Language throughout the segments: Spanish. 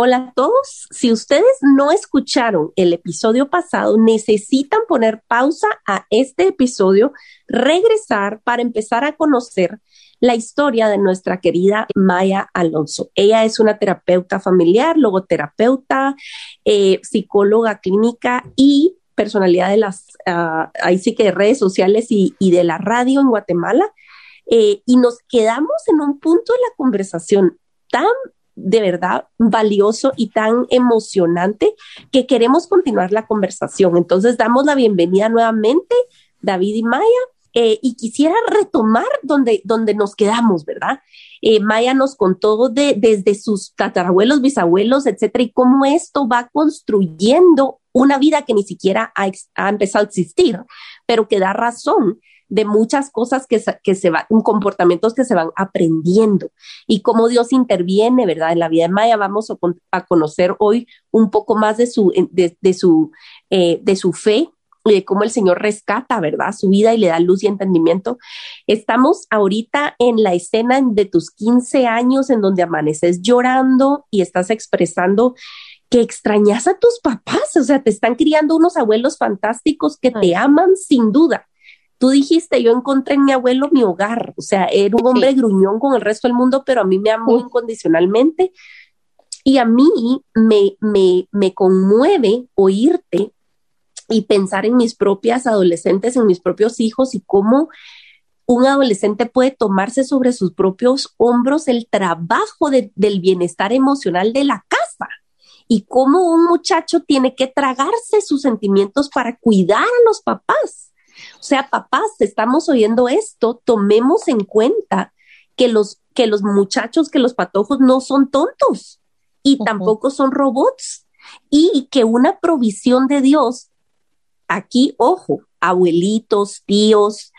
Hola a todos. Si ustedes no escucharon el episodio pasado, necesitan poner pausa a este episodio, regresar para empezar a conocer la historia de nuestra querida Maya Alonso. Ella es una terapeuta familiar, logoterapeuta, eh, psicóloga clínica y personalidad de las, uh, ahí sí que de redes sociales y, y, de la radio en Guatemala. Eh, y nos quedamos en un punto de la conversación tan de verdad valioso y tan emocionante que queremos continuar la conversación. Entonces damos la bienvenida nuevamente, David y Maya, eh, y quisiera retomar donde, donde nos quedamos, ¿verdad? Eh, Maya nos contó de, desde sus tatarabuelos, bisabuelos, etcétera, y cómo esto va construyendo una vida que ni siquiera ha, ha empezado a existir, pero que da razón de muchas cosas que, que se van, comportamientos que se van aprendiendo y cómo Dios interviene, ¿verdad? En la vida de Maya vamos a, a conocer hoy un poco más de su, de, de su, eh, de su fe y de cómo el Señor rescata, ¿verdad? Su vida y le da luz y entendimiento. Estamos ahorita en la escena de tus 15 años en donde amaneces llorando y estás expresando que extrañas a tus papás, o sea, te están criando unos abuelos fantásticos que te aman sin duda. Tú dijiste, yo encontré en mi abuelo mi hogar, o sea, era un hombre gruñón con el resto del mundo, pero a mí me amó incondicionalmente. Y a mí me, me, me conmueve oírte y pensar en mis propias adolescentes, en mis propios hijos y cómo un adolescente puede tomarse sobre sus propios hombros el trabajo de, del bienestar emocional de la casa y cómo un muchacho tiene que tragarse sus sentimientos para cuidar a los papás. O sea, papás, estamos oyendo esto, tomemos en cuenta que los, que los muchachos, que los patojos no son tontos y uh -huh. tampoco son robots y que una provisión de Dios, aquí, ojo, abuelitos, tíos,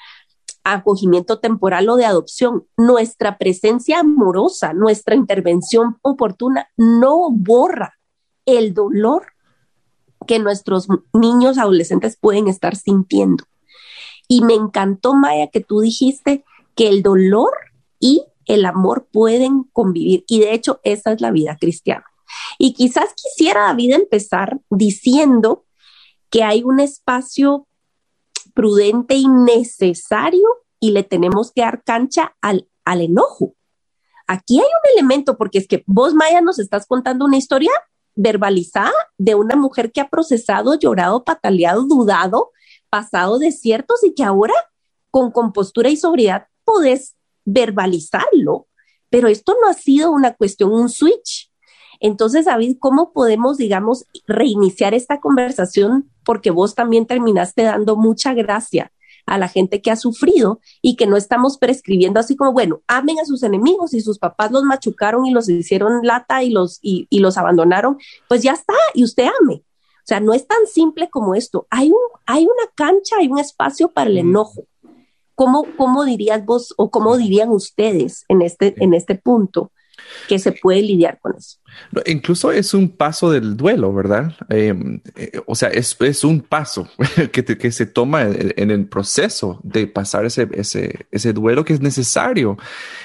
acogimiento temporal o de adopción, nuestra presencia amorosa, nuestra intervención oportuna no borra el dolor que nuestros niños adolescentes pueden estar sintiendo. Y me encantó, Maya, que tú dijiste que el dolor y el amor pueden convivir. Y de hecho, esa es la vida cristiana. Y quizás quisiera, David, empezar diciendo que hay un espacio prudente y necesario y le tenemos que dar cancha al, al enojo. Aquí hay un elemento, porque es que vos, Maya, nos estás contando una historia verbalizada de una mujer que ha procesado, llorado, pataleado, dudado, pasado desiertos y que ahora con compostura y sobriedad podés verbalizarlo, pero esto no ha sido una cuestión, un switch. Entonces, David, ¿cómo podemos, digamos, reiniciar esta conversación? Porque vos también terminaste dando mucha gracia a la gente que ha sufrido y que no estamos prescribiendo así como, bueno, amen a sus enemigos y sus papás los machucaron y los hicieron lata y los, y, y los abandonaron, pues ya está, y usted ame. O sea, no es tan simple como esto. Hay, un, hay una cancha, hay un espacio para el enojo. ¿Cómo, ¿Cómo dirías vos o cómo dirían ustedes en este, en este punto que se puede lidiar con eso? Incluso es un paso del duelo, ¿verdad? Eh, eh, o sea, es, es un paso que, te, que, se toma en, en, el proceso de pasar ese, ese, ese duelo que es necesario,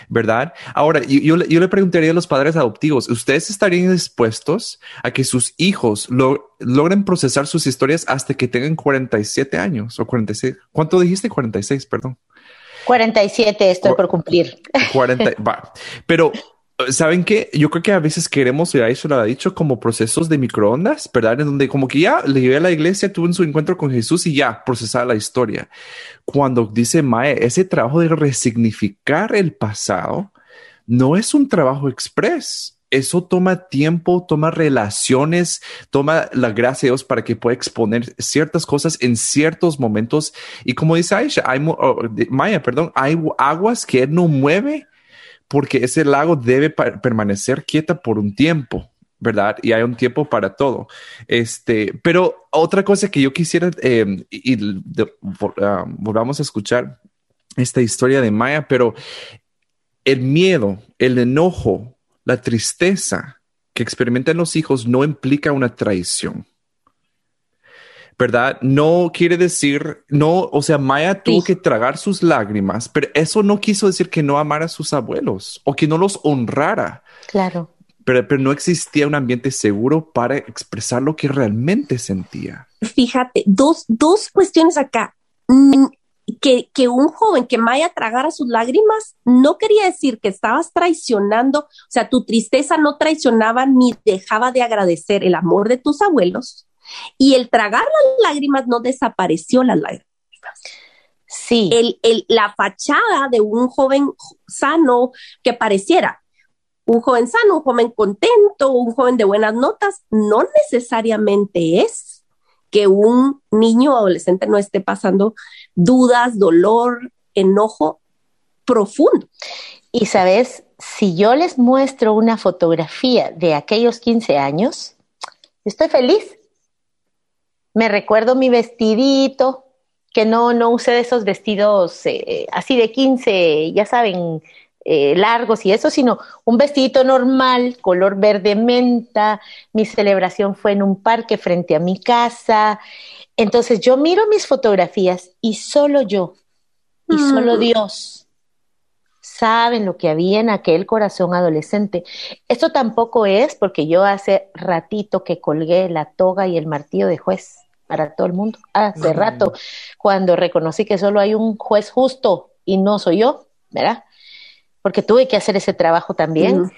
¿verdad? Ahora, yo, yo, yo, le preguntaría a los padres adoptivos, ¿ustedes estarían dispuestos a que sus hijos lo, logren procesar sus historias hasta que tengan 47 años o 46? ¿Cuánto dijiste? 46, perdón. 47 estoy por cumplir. 40, va. Pero ¿Saben qué? Yo creo que a veces queremos, y eso lo ha dicho, como procesos de microondas, ¿verdad? En donde como que ya le llevé a la iglesia, tuve su encuentro con Jesús y ya procesar la historia. Cuando dice Mae, ese trabajo de resignificar el pasado no es un trabajo express. Eso toma tiempo, toma relaciones, toma la gracia de Dios para que pueda exponer ciertas cosas en ciertos momentos. Y como dice Aisha, hay, oh, Maya, perdón, hay aguas que no mueve porque ese lago debe permanecer quieta por un tiempo, ¿verdad? Y hay un tiempo para todo. Este, pero otra cosa que yo quisiera, eh, y, volvamos a escuchar esta historia de Maya, pero el miedo, el enojo, la tristeza que experimentan los hijos no implica una traición. ¿Verdad? No quiere decir, no, o sea, Maya tuvo que tragar sus lágrimas, pero eso no quiso decir que no amara a sus abuelos o que no los honrara. Claro. Pero, pero no existía un ambiente seguro para expresar lo que realmente sentía. Fíjate, dos, dos cuestiones acá. Mm, que, que, un joven que Maya tragara sus lágrimas no quería decir que estabas traicionando, o sea, tu tristeza no traicionaba ni dejaba de agradecer el amor de tus abuelos, y el tragar las lágrimas no desapareció las lágrimas. Sí. El, el, la fachada de un joven sano que pareciera un joven sano, un joven contento, un joven de buenas notas, no necesariamente es que un niño o adolescente no esté pasando dudas, dolor, enojo profundo. Y sabes, si yo les muestro una fotografía de aquellos 15 años, estoy feliz me recuerdo mi vestidito, que no, no usé de esos vestidos eh, así de 15, ya saben, eh, largos y eso, sino un vestidito normal, color verde menta. Mi celebración fue en un parque frente a mi casa. Entonces yo miro mis fotografías y solo yo y solo mm. Dios saben lo que había en aquel corazón adolescente. Esto tampoco es porque yo hace ratito que colgué la toga y el martillo de juez para todo el mundo. Hace rato, cuando reconocí que solo hay un juez justo y no soy yo, ¿verdad? Porque tuve que hacer ese trabajo también.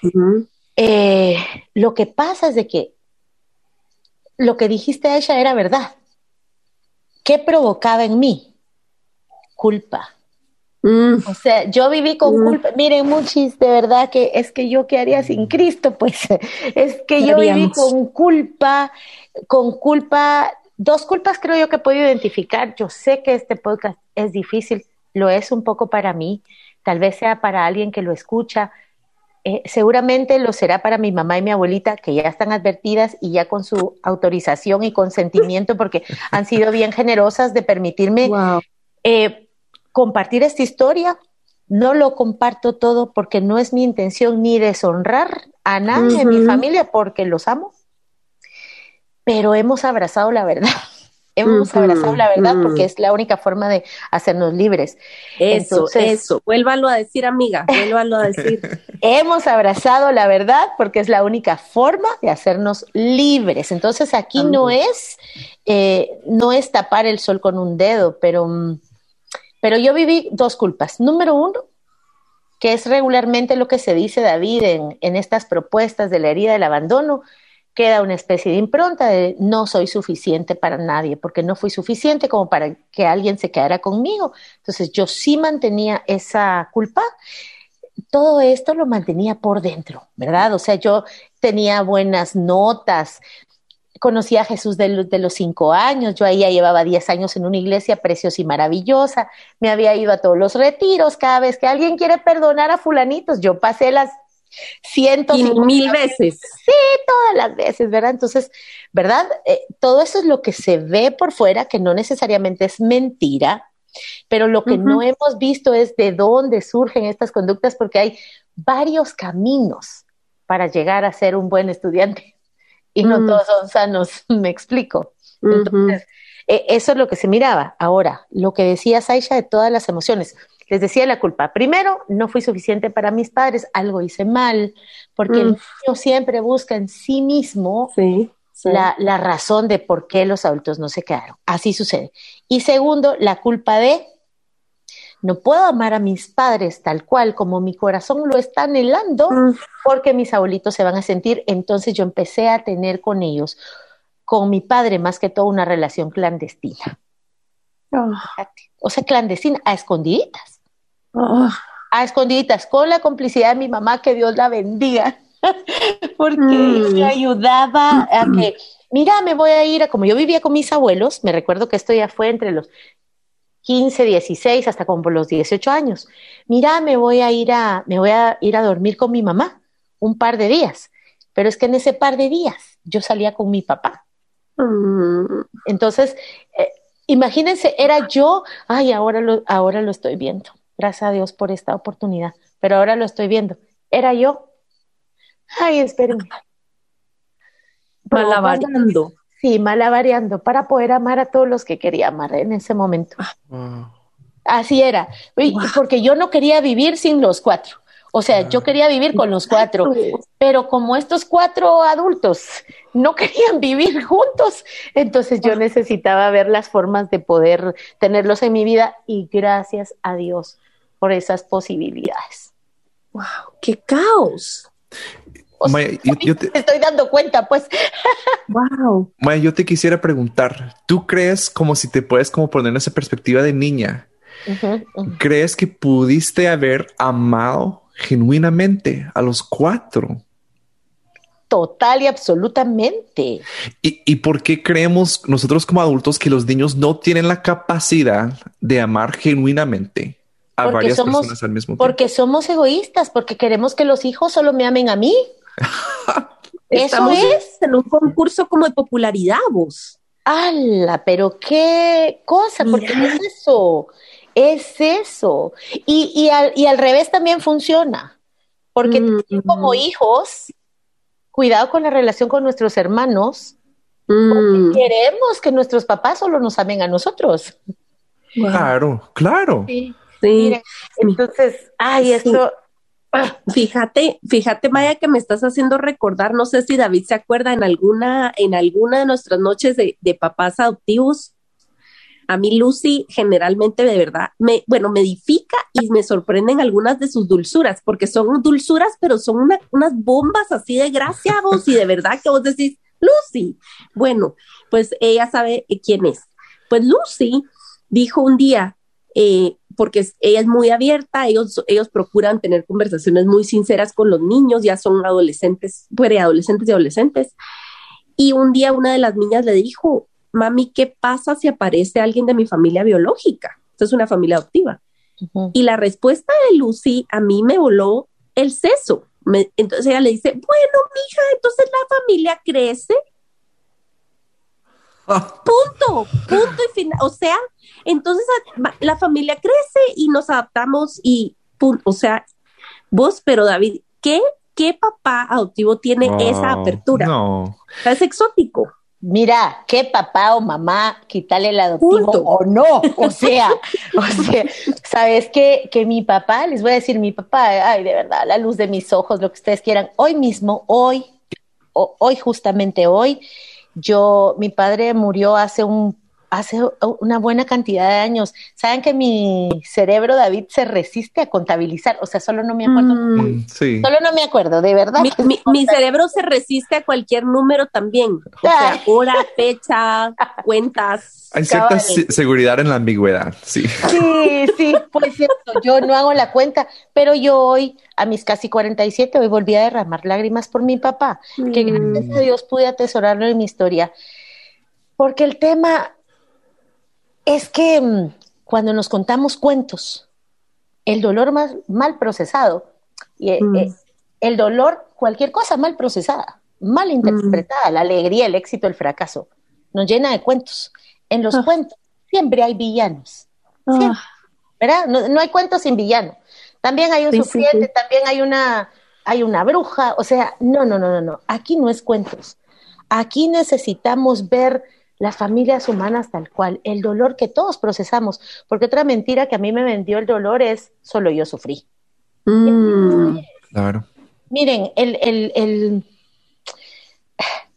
Eh, lo que pasa es de que lo que dijiste a ella era verdad. ¿Qué provocaba en mí? Culpa. Mm. O sea, yo viví con mm. culpa. Miren, muchis, de verdad que es que yo qué haría sin Cristo, pues es que yo viví con culpa, con culpa Dos culpas creo yo que puedo identificar. Yo sé que este podcast es difícil, lo es un poco para mí, tal vez sea para alguien que lo escucha, eh, seguramente lo será para mi mamá y mi abuelita, que ya están advertidas y ya con su autorización y consentimiento, porque han sido bien generosas de permitirme eh, compartir esta historia. No lo comparto todo porque no es mi intención ni deshonrar a nadie de mi familia, porque los amo pero hemos abrazado la verdad. hemos abrazado la verdad porque es la única forma de hacernos libres. Eso, eso. Vuélvalo a decir, amiga, vuélvalo a decir. hemos abrazado la verdad porque es la única forma de hacernos libres. Entonces aquí no es, eh, no es tapar el sol con un dedo, pero, pero yo viví dos culpas. Número uno, que es regularmente lo que se dice David en, en estas propuestas de la herida del abandono, queda una especie de impronta de no soy suficiente para nadie, porque no fui suficiente como para que alguien se quedara conmigo. Entonces yo sí mantenía esa culpa. Todo esto lo mantenía por dentro, ¿verdad? O sea, yo tenía buenas notas, conocí a Jesús de, los cinco años, yo ahí ya llevaba diez años en una iglesia preciosa y maravillosa, me había ido a todos los retiros, cada vez que alguien quiere perdonar a fulanitos, yo pasé las cientos y mil veces. Sí, todas las veces, ¿verdad? Entonces, ¿verdad? Eh, todo eso es lo que se ve por fuera, que no necesariamente es mentira, pero lo que no hemos visto es de dónde surgen estas conductas, porque hay varios caminos para llegar a ser un buen estudiante y no mm. todos son sanos, me explico. Entonces, eh, eso es lo que se miraba. Ahora, lo que decía Saisha de todas las emociones les decía la culpa. Primero, no fui suficiente para mis padres, algo hice mal, porque el mm. niño siempre busca en sí mismo La, la, razón de por qué los adultos no se quedaron. Así sucede. Y segundo, la culpa de no puedo amar a mis padres tal cual como mi corazón lo está anhelando, mm. porque mis abuelitos se van a sentir. Entonces yo empecé a tener con ellos, con mi padre más que todo, una relación clandestina. Ah. O sea, clandestina, a escondiditas. Ah. A escondiditas, con la complicidad de mi mamá, que Dios la bendiga, porque mm. me ayudaba a que, mira, me voy a ir a, como yo vivía con mis abuelos, me recuerdo que esto ya fue entre los 15, 16, hasta como los 18 años. Mira, me voy a ir a, me voy a ir a dormir con mi mamá un par de días. pero es que en ese par de días yo salía con mi papá. Mm. Entonces, eh, imagínense, era yo, ay, ahora lo, ahora lo estoy viendo. Gracias a Dios por esta oportunidad, pero ahora lo estoy viendo. Era yo. Ay, espérenme. Malabareando. Sí, malabareando para poder amar a todos los que quería amar en ese momento. Wow. Así era, Y- Wow. porque yo no quería vivir sin los cuatro. O sea, yo quería vivir con los cuatro, pero como estos cuatro adultos no querían vivir juntos, entonces yo necesitaba ver las formas de poder tenerlos en mi vida y gracias a Dios por esas posibilidades. Wow, qué caos. O sea, Maya, yo, yo te, me estoy dando cuenta, pues. Wow. Maya, yo te quisiera preguntar, ¿tú crees como si te puedes como poner en esa perspectiva de niña? ¿Crees que pudiste haber amado genuinamente a los cuatro? Total y absolutamente. ¿Y, y por qué creemos nosotros como adultos que los niños no tienen la capacidad de amar genuinamente a Porque varias somos- personas al mismo tiempo? Porque somos egoístas, porque queremos que los hijos solo me amen a mí. Eso es. en un concurso como de popularidad, vos. ¡Hala! Pero qué cosa, porque es eso, es eso. Y, y, al, y al revés también funciona, porque Mm. como hijos, cuidado con la relación con nuestros hermanos, Mm. queremos que nuestros papás solo nos amen a nosotros. Wow. Claro, claro. Sí. Sí. Miren, entonces, ay, Sí. esto, ah, Fíjate, fíjate, Maya, que me estás haciendo recordar, no sé si David se acuerda en alguna, en alguna de nuestras noches de, de papás adoptivos. A mí Lucy generalmente de verdad me, bueno, me edifica y me sorprenden algunas de sus dulzuras, porque son dulzuras, pero son una- unas bombas así de gracia vos y de verdad que vos decís, Lucy. Bueno, pues ella sabe eh, quién es. Pues Lucy dijo un día, eh, porque ella es muy abierta, ellos, ellos procuran tener conversaciones muy sinceras con los niños, ya son adolescentes, preadolescentes y adolescentes. Y un día una de las niñas le dijo, mami, ¿qué pasa si aparece alguien de mi familia biológica? Esta es una familia adoptiva. ujú. Y la respuesta de Lucy a mí me voló el seso. Me- entonces ella le dice, bueno, mija, entonces la familia crece punto, punto y final. O sea, entonces a- va- la familia crece y nos adaptamos y punto. O sea, vos, pero David, ¿qué, qué papá adoptivo tiene esa apertura? No. O sea, es exótico. Mira, qué papá o mamá quitarle el adoptivo Punto. o no. O sea, o sea, sabes que, que mi papá, les voy a decir, mi papá, ay, de verdad, la luz de mis ojos, lo que ustedes quieran, hoy mismo, hoy, o- hoy, justamente hoy, yo, mi padre murió hace un hace una buena cantidad de años. Saben que mi cerebro, David, se resiste a contabilizar, o sea, solo no me acuerdo. Mm, Mm, sí. Solo no me acuerdo, de verdad. mi, mi- mi cerebro se resiste a cualquier número también. O sea, hora, fecha, cuentas. Hay cierta seguridad en la ambigüedad, sí. Sí, sí, pues cierto, yo no hago la cuenta, pero yo hoy, a mis casi 47, hoy volví a derramar lágrimas por mi papá, que Mm. gracias a Dios pude atesorarlo en mi historia, porque el tema es que mm, cuando nos contamos cuentos, el dolor más mal procesado, y, eh, Mm. eh, el dolor, cualquier cosa mal procesada, mal interpretada, la alegría, el éxito, el fracaso, nos llena de cuentos. En los Ah. cuentos siempre hay villanos. Siempre. Ah, ¿verdad? No, no hay cuentos sin villano. También hay un Sí, sí, sufriente, sí. también hay una, hay una bruja, o sea, no, no, no, no, no. Aquí no es cuentos. Aquí necesitamos ver las familias humanas tal cual, el dolor que todos procesamos, porque otra mentira que a mí me vendió el dolor es solo yo sufrí. mm, Claro. Miren, el, el, el,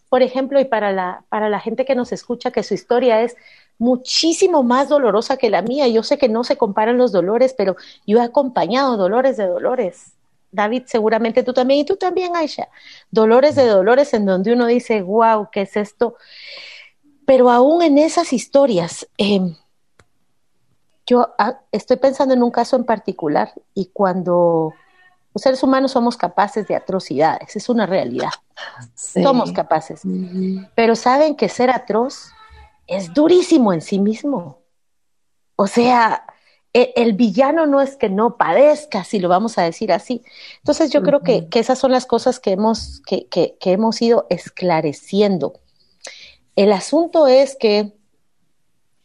por ejemplo, y para la, para la gente que nos escucha, que su historia es muchísimo más dolorosa que la mía. Yo sé que no se comparan los dolores, pero yo he acompañado dolores de dolores. David, seguramente tú también, y tú también, Aisha. Dolores de dolores en donde uno dice, wow, ¿qué es esto? Pero aún en esas historias, eh, yo ah, estoy pensando en un caso en particular y cuando los seres humanos somos capaces de atrocidades, es una realidad, sí. somos capaces, pero saben que ser atroz es durísimo en sí mismo. O sea, e, el, villano no es que no padezca, si lo vamos a decir así. Entonces yo creo que, que, esas son las cosas que hemos, que, que, que hemos ido esclareciendo. El asunto es que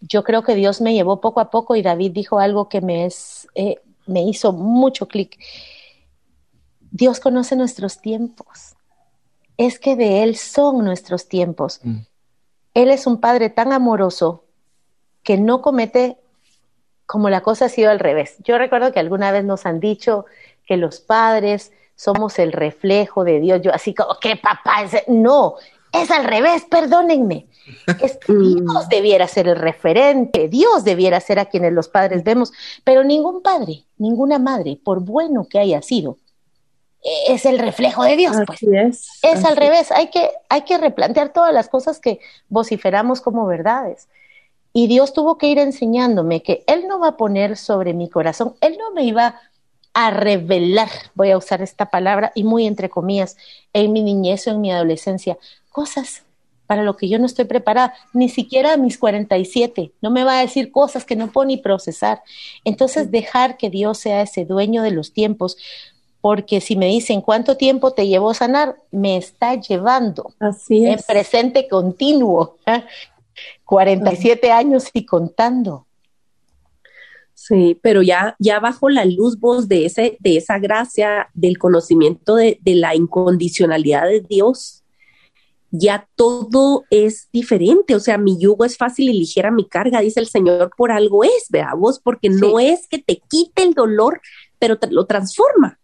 yo creo que Dios me llevó poco a poco y David dijo algo que me, es, eh, me hizo mucho clic. Dios conoce nuestros tiempos. Es que de Él son nuestros tiempos. Mm. Él es un Padre tan amoroso que no comete como la cosa ha sido al revés. Yo recuerdo que alguna vez nos han dicho que los padres somos el reflejo de Dios. Yo así como, ¿qué papá? Es? No, es al revés, perdónenme. Es que mm. Dios debiera ser el referente, Dios debiera ser a quienes los padres vemos, pero ningún padre, ninguna madre, por bueno que haya sido, es el reflejo de Dios, pues. es. Es al revés, hay que, hay que replantear todas las cosas que vociferamos como verdades. Y Dios tuvo que ir enseñándome que Él no va a poner sobre mi corazón, Él no me iba a revelar, voy a usar esta palabra, y muy entre comillas, en mi niñez o en mi adolescencia, cosas para lo que yo no estoy preparada, ni siquiera a mis 47, no me va a decir cosas que no puedo ni procesar. Entonces, dejar que Dios sea ese dueño de los tiempos, porque si me dicen cuánto tiempo te llevó a sanar, me está llevando Así en presente continuo, 47 ¿eh? años y contando. Sí, pero ya, ya bajo la luz vos de, ese, de esa gracia, del conocimiento de, de la incondicionalidad de Dios, ya todo es diferente. O sea, mi yugo es fácil y ligera mi carga, dice el Señor, por algo es, veamos, porque no es que te quite el dolor, pero te lo transforma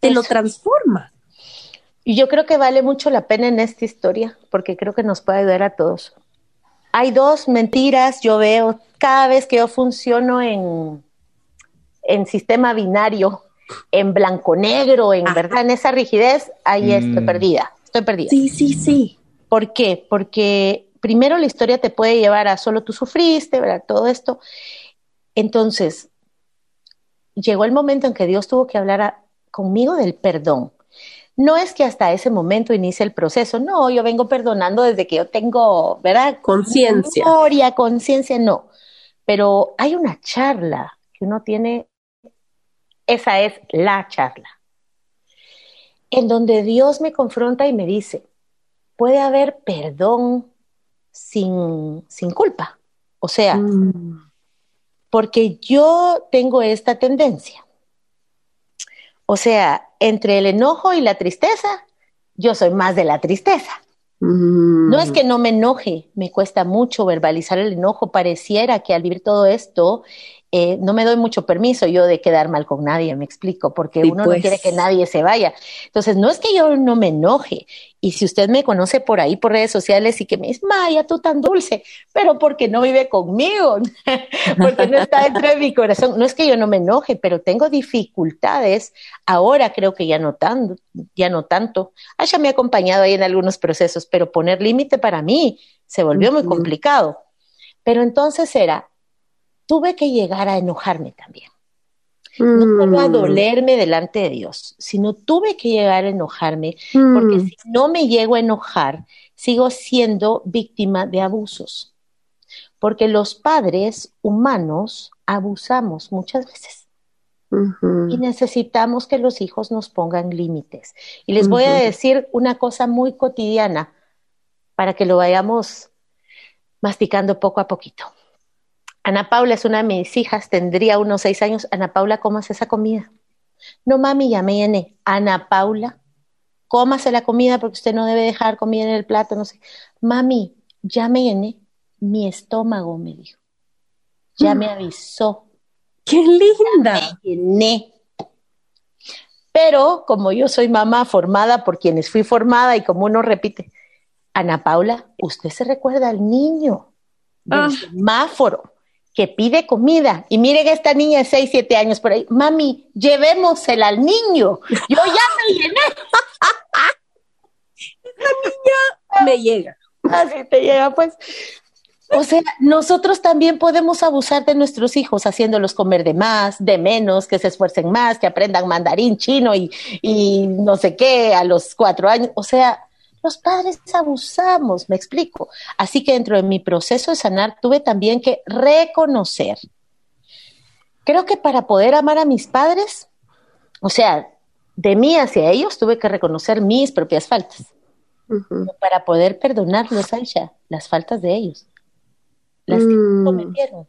te lo transforma. Y yo creo que vale mucho la pena en esta historia, porque creo que nos puede ayudar a todos. Hay dos mentiras, yo veo, cada vez que yo funciono en, en sistema binario, en blanco-negro, en verdad, en esa rigidez, ahí estoy mm. perdida, estoy perdida. Sí, sí, sí. ¿Por qué? Porque primero la historia te puede llevar a solo tú sufriste, ¿verdad? Todo esto. Entonces, llegó el momento en que Dios tuvo que hablar a, conmigo del perdón. No es que hasta ese momento inicie el proceso, no, yo vengo perdonando desde que yo tengo, ¿verdad? Conciencia. Memoria, conciencia, no. Pero hay una charla que uno tiene, esa es la charla, en donde Dios me confronta y me dice, puede haber perdón sin, sin culpa. O sea, porque yo tengo esta tendencia o sea, entre el enojo y la tristeza, yo soy más de la tristeza. No es que no me enoje, me cuesta mucho verbalizar el enojo. Pareciera que al vivir todo esto eh, no me doy mucho permiso yo de quedar mal con nadie, me explico, porque uno no quiere que pues. nadie se vaya. Entonces, no es que yo no me enoje. Y si usted me conoce por ahí, por redes sociales, y que me dice, Maya, tú tan dulce, pero porque no vive conmigo, porque no está dentro de mi corazón. No es que yo no me enoje, pero tengo dificultades. Ahora creo que ya no, tanto, ya no tanto. Asha me ha acompañado ahí en algunos procesos, pero poner límite para mí se volvió muy complicado. Pero entonces era, tuve que llegar a enojarme también. No solo a mm. dolerme delante de Dios, sino tuve que llegar a enojarme, porque mm. si no me llego a enojar, sigo siendo víctima de abusos. Porque los padres humanos abusamos muchas veces. Y necesitamos que los hijos nos pongan límites. Y les voy a decir una cosa muy cotidiana para que lo vayamos masticando poco a poquito. Ana Paula es una de mis hijas, tendría unos seis años. Ana Paula, ¿cómo hace esa comida? No, mami, ya me llené. Ana Paula, cómase la comida porque usted no debe dejar comida en el plato, no sé. Mami, ya me llené. Mi estómago me dijo. Ya me mm. avisó. ¡Qué linda! Ya me llené. Pero como yo soy mamá formada por quienes fui formada y como uno repite, Ana Paula, usted se recuerda al niño del ah. semáforo que pide comida. Y miren esta niña de 6, 7 años por ahí. Mami, llevémosela al niño. Yo ya me llené. Esta niña me llega. Así te llega, pues. O sea, nosotros también podemos abusar de nuestros hijos haciéndolos comer de más, de menos, que se esfuercen más, que aprendan mandarín chino y, y no sé qué a los cuatro años. O sea, los padres abusamos, me explico. Así que dentro de mi proceso de sanar tuve también que reconocer creo que para poder amar a mis padres, o sea, de mí hacia ellos tuve que reconocer mis propias faltas. Para poder perdonarlos, Aisha, las faltas de ellos, las que mm. cometieron,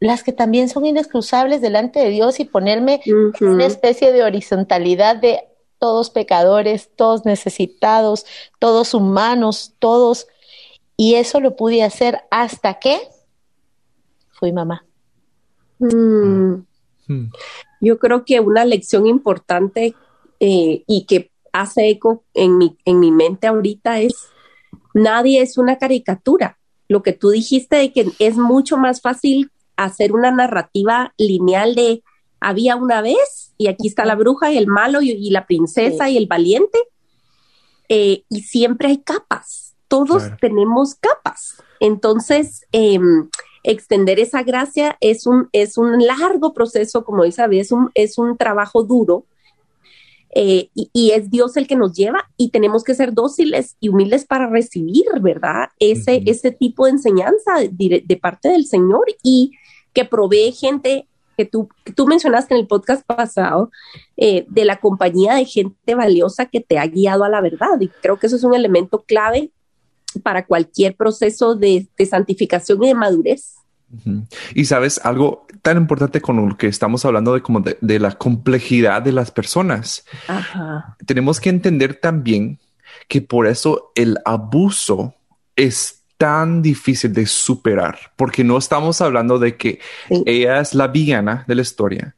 las que también son inexcusables delante de Dios y ponerme una especie de horizontalidad de todos pecadores, todos necesitados, todos humanos, todos. Y eso lo pude hacer hasta que fui mamá. Mm. Mm. Yo creo que una lección importante eh, y que hace eco en mi, en mi mente ahorita es, nadie es una caricatura. Lo que tú dijiste de que es mucho más fácil hacer una narrativa lineal de había una vez y aquí está la bruja y el malo y, la princesa y el valiente. Eh, y siempre hay capas, todos tenemos capas. Entonces, em, extender esa gracia es un, es un largo proceso, como dice es un, es un trabajo duro. Eh, y, es Dios el que nos lleva y tenemos que ser dóciles y humildes para recibir, ¿verdad? Ese, ese tipo de enseñanza de, parte del Señor y que provee gente que tú, tú mencionaste en el podcast pasado, eh, de la compañía de gente valiosa que te ha guiado a la verdad. Y creo que eso es un elemento clave para cualquier proceso de, santificación y de madurez. Y sabes, algo tan importante con lo que estamos hablando de como de, la complejidad de las personas. Tenemos que entender también que por eso el abuso es tan difícil de superar, porque no estamos hablando de que ella es la villana de la historia,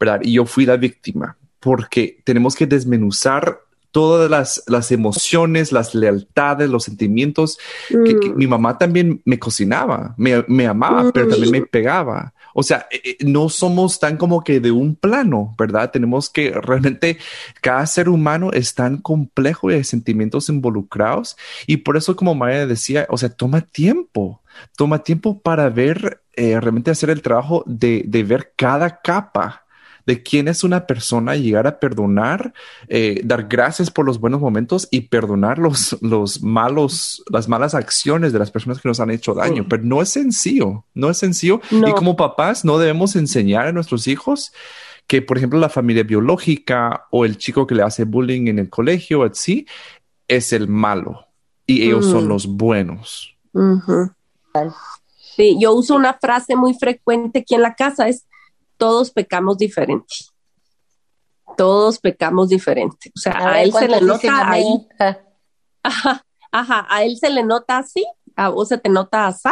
¿verdad? Y yo fui la víctima, porque tenemos que desmenuzar todas las, las emociones, las lealtades, los sentimientos. Que, mm. mi mamá también me cocinaba, me, me amaba, pero también me mm. pegaba. O sea, eh, eh, no somos tan como que de un plano, ¿verdad? Tenemos que realmente, cada ser humano es tan complejo y hay sentimientos involucrados. Y por eso, como Maya decía, o sea, toma tiempo, toma tiempo para ver, eh, realmente hacer el trabajo de, de ver cada capa de quién es una persona, llegar a perdonar, eh, dar gracias por los buenos momentos y perdonar los, los malos, las malas acciones de las personas que nos han hecho daño. Pero no es sencillo, no es sencillo. Y como papás no debemos enseñar a nuestros hijos que, por ejemplo, la familia biológica o el chico que le hace bullying en el colegio, así, es el malo y ellos son mm. los buenos. Sí, yo uso una frase muy frecuente aquí en la casa, es todos pecamos diferente. Todos pecamos diferente. O sea, a, él se le nota ahí. Ajá, ajá, a él se le nota así, a vos se te nota así,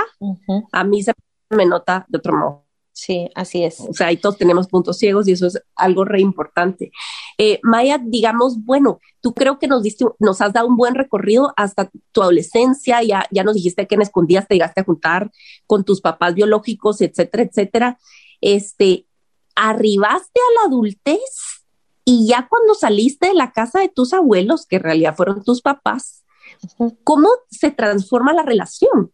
a mí se me nota de otro modo. Sí, así es. O sea, ahí todos tenemos puntos ciegos y eso es algo re importante. Eh, Maya, digamos, bueno, tú creo que nos diste, nos has dado un buen recorrido hasta tu adolescencia, ya, ya nos dijiste que en escondidas te llegaste a juntar con tus papás biológicos, etcétera, etcétera. Este, arribaste a la adultez y ya cuando saliste de la casa de tus abuelos, que en realidad fueron tus papás, ¿cómo se transforma la relación?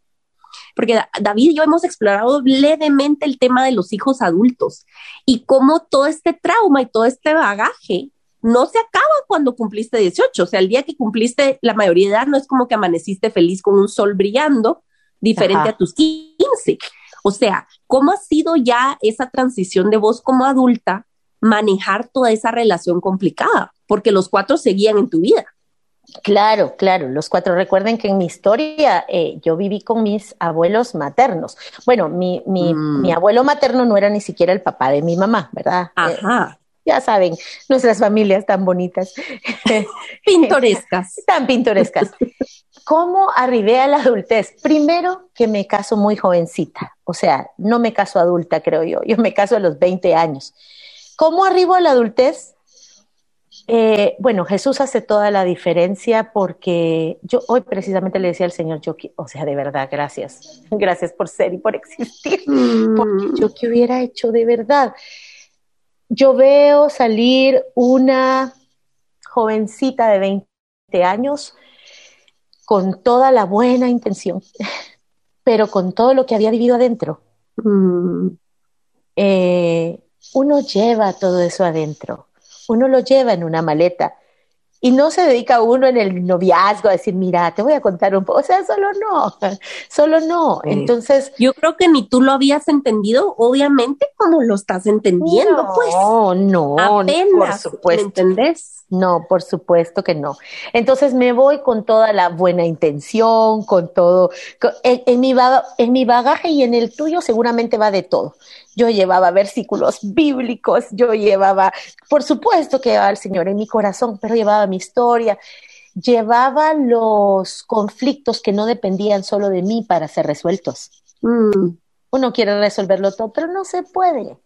Porque David y yo hemos explorado levemente el tema de los hijos adultos y cómo todo este trauma y todo este bagaje no se acaba cuando cumpliste 18. O sea, el día que cumpliste la mayoría de edad no es como que amaneciste feliz con un sol brillando, diferente a tus 15. O sea, ¿cómo ha sido ya esa transición de vos como adulta manejar toda esa relación complicada? Porque los cuatro seguían en tu vida. Claro, claro, los cuatro. Recuerden que en mi historia eh, yo viví con mis abuelos maternos. Bueno, mi, mi, mm. mi, abuelo materno no era ni siquiera el papá de mi mamá, ¿verdad? Ajá. Eh, ya saben, nuestras familias tan bonitas. pintorescas. tan pintorescas. ¿Cómo arribé a la adultez? Primero que me caso muy jovencita, o sea, no me caso adulta, creo yo, yo me caso a los 20 años. ¿Cómo arribo a la adultez? Eh, bueno, Jesús hace toda la diferencia porque yo hoy precisamente le decía al Señor, yo, o sea, de verdad, gracias, gracias por ser y por existir, porque mm. yo que hubiera hecho de verdad. Yo veo salir una jovencita de 20 años con toda la buena intención, pero con todo lo que había vivido adentro. Mm. Eh, uno lleva todo eso adentro, uno lo lleva en una maleta Y no se dedica uno en el noviazgo a decir, mira, te voy a contar un poco. O sea, solo no, solo no. Entonces. Yo creo que ni tú lo habías entendido, obviamente, como lo estás entendiendo, no, pues. No, no, Apenas, por supuesto. ¿me entendés? No, por supuesto que no. Entonces me voy con toda la buena intención, con todo. con- en, en mi baga- en mi bagaje y en el tuyo seguramente va de todo. Yo llevaba versículos bíblicos, yo llevaba, por supuesto que llevaba al Señor en mi corazón, pero llevaba mi historia, llevaba los conflictos que no dependían solo de mí para ser resueltos. Mm, Uno quiere resolverlo todo, pero no se puede.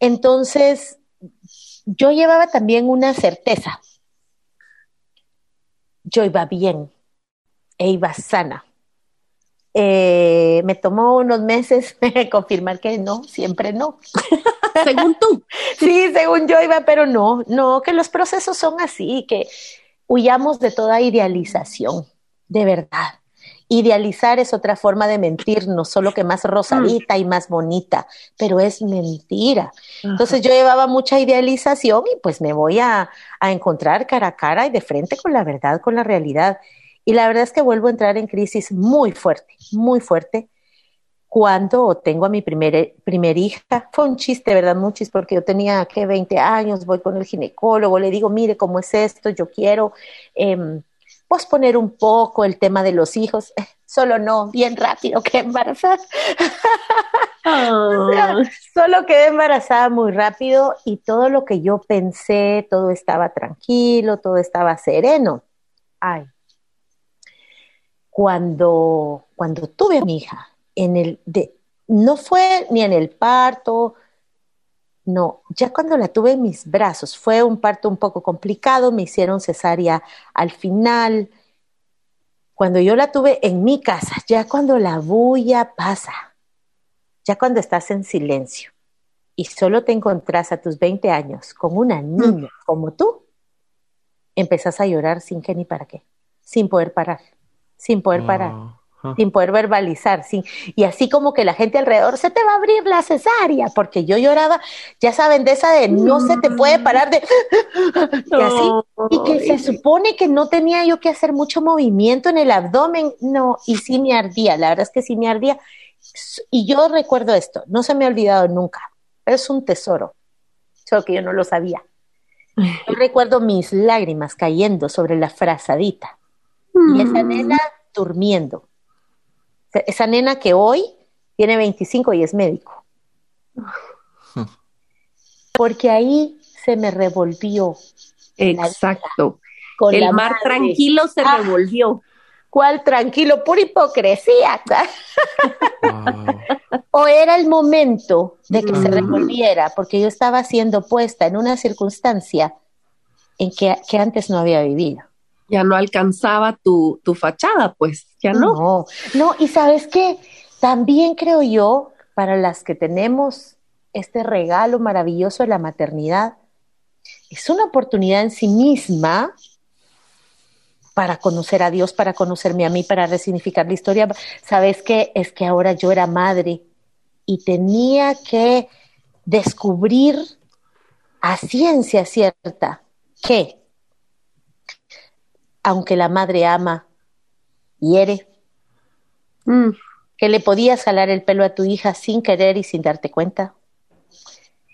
Entonces, yo llevaba también una certeza. Yo iba bien e iba sana. Eh, me tomó unos meses confirmar que no, siempre no. según tú. Sí, según yo iba, pero no, no, que los procesos son así, que huyamos de toda idealización, de verdad. Idealizar es otra forma de mentirnos, solo que más rosadita y más bonita, pero es mentira. Entonces yo llevaba mucha idealización y pues me voy a, a encontrar cara a cara y de frente con la verdad, con la realidad. Y la verdad es que vuelvo a entrar en crisis muy fuerte, muy fuerte, cuando tengo a mi primer, primer hija. Fue un chiste, ¿verdad? Un chiste, porque yo tenía, que 20 años, voy con el ginecólogo, le digo, mire cómo es esto, yo quiero eh, posponer un poco el tema de los hijos. Solo no, bien rápido, quedé embarazada. O sea, solo quedé embarazada muy rápido y todo lo que yo pensé, todo estaba tranquilo, todo estaba sereno. Ay, cuando, cuando tuve a mi hija, en el de, no fue ni en el parto, no, ya cuando la tuve en mis brazos, fue un parto un poco complicado, me hicieron cesárea al final. Cuando yo la tuve en mi casa, ya cuando la bulla pasa, ya cuando estás en silencio y solo te encontrás a tus 20 años con una niña como tú, empezás a llorar sin qué ni para qué, sin poder parar, sin poder parar Sin poder verbalizar, sin, y así como que la gente alrededor se te va a abrir la cesárea, porque yo lloraba, ya saben, de esa de no se te puede parar de y así, y que se supone que no tenía yo que hacer mucho movimiento en el abdomen, no, y sí me ardía, la verdad es que sí me ardía, y yo recuerdo esto, no se me ha olvidado nunca, pero es un tesoro, solo que yo no lo sabía. Yo recuerdo mis lágrimas cayendo sobre la frazadita. Y esa nena durmiendo. Esa nena que hoy tiene 25 y es médico. Porque ahí se me revolvió. Exacto. Con El la mar madre. tranquilo se Ah. revolvió. ¿Cuál tranquilo? Pura hipocresía. Wow. o era el momento de que se Mm. revolviera, porque yo estaba siendo puesta en una circunstancia en que, que antes no había vivido. Ya no alcanzaba tu, tu fachada, pues, ya no. No, no, y sabes qué, también creo yo, para las que tenemos este regalo maravilloso de la maternidad, es una oportunidad en sí misma para conocer a Dios, para conocerme a mí, para resignificar la historia. ¿Sabes qué? Es que ahora yo era madre y tenía que descubrir a ciencia cierta que, aunque la madre ama, hiere, Mm, que le podías jalar el pelo a tu hija sin querer y sin darte cuenta,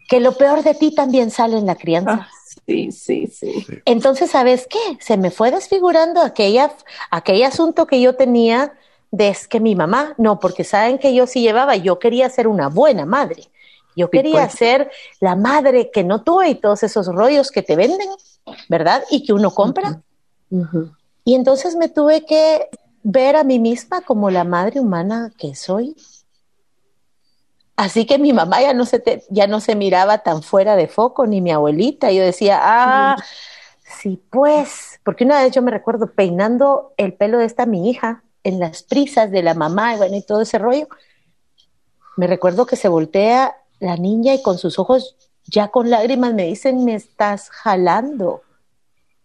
que lo peor de ti también sale en la crianza. ah, sí, sí, sí. Entonces, ¿sabes qué? Se me fue desfigurando aquella, aquel asunto que yo tenía de es que mi mamá, no, porque saben que yo sí llevaba, yo quería ser una buena madre. Yo quería pues. ser la madre que no tuve y todos esos rollos que te venden, ¿verdad? Y que uno compra. Y entonces me tuve que ver a mí misma como la madre humana que soy. Así que mi mamá ya no se, te- ya no se miraba tan fuera de foco, ni mi abuelita. Yo decía, ah, sí, pues, porque una vez yo me recuerdo peinando el pelo de esta mi hija en las prisas de la mamá y bueno, y todo ese rollo. Me recuerdo que se voltea la niña y con sus ojos ya con lágrimas me dicen, me estás jalando.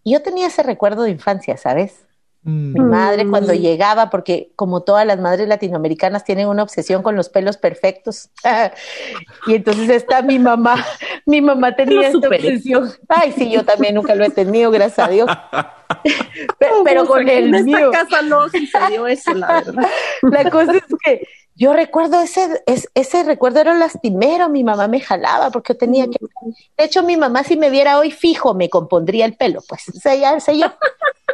Y yo tenía ese recuerdo de infancia, ¿sabes? Mi madre cuando llegaba, porque como todas las madres latinoamericanas tienen una obsesión con los pelos perfectos. y entonces está mi mamá, mi mamá tenía esta obsesión. Ay, sí, yo también nunca lo he tenido, gracias a Dios. pero, con el en mío. esta casa no sucedió eso, la verdad. La cosa es que yo recuerdo ese, ese, ese recuerdo era lastimero, mi mamá me jalaba porque yo tenía que... De hecho, mi mamá si me viera hoy fijo me compondría el pelo, pues, o sea, ya sé yo.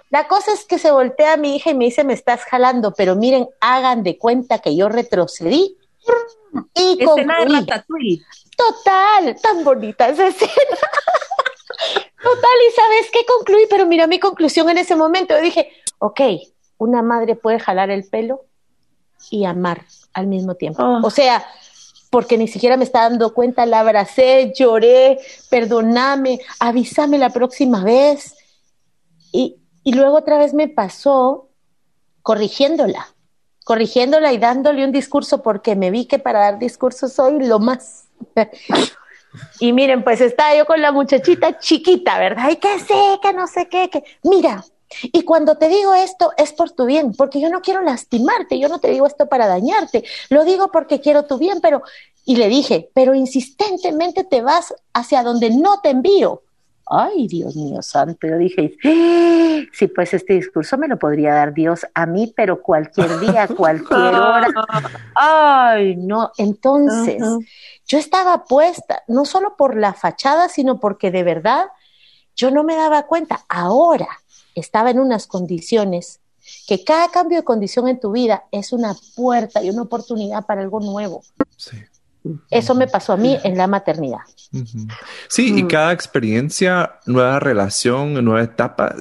La cosa es que se voltea a mi hija y me dice, me estás jalando, pero miren, hagan de cuenta que yo retrocedí y de concluí. Total, tan bonita esa escena. Total, y sabes qué concluí, pero mira mi conclusión en ese momento. Yo dije, ok, una madre puede jalar el pelo y amar al mismo tiempo. Oh. O sea, porque ni siquiera me estaba dando cuenta, la abracé, lloré, perdóname, avísame la próxima vez. Y, y luego otra vez me pasó corrigiéndola, corrigiéndola y dándole un discurso porque me vi que para dar discursos soy lo más. Y miren, pues estaba yo con la muchachita chiquita, ¿verdad? Y que sé, que no sé qué, que mira. Y cuando te digo esto es por tu bien, porque yo no quiero lastimarte, yo no te digo esto para dañarte, lo digo porque quiero tu bien, pero, y le dije, pero insistentemente te vas hacia donde no te envío. Ay, Dios mío santo, yo dije, "Ah, sí, pues este discurso me lo podría dar Dios a mí, pero cualquier día, cualquier hora. Ay, no, entonces yo estaba puesta, no solo por la fachada, sino porque de verdad yo no me daba cuenta. Ahora estaba en unas condiciones que cada cambio de condición en tu vida es una puerta y una oportunidad para algo nuevo. Sí. Eso me pasó a mí en la maternidad. Sí, y Mm. cada experiencia, nueva relación, nueva etapa,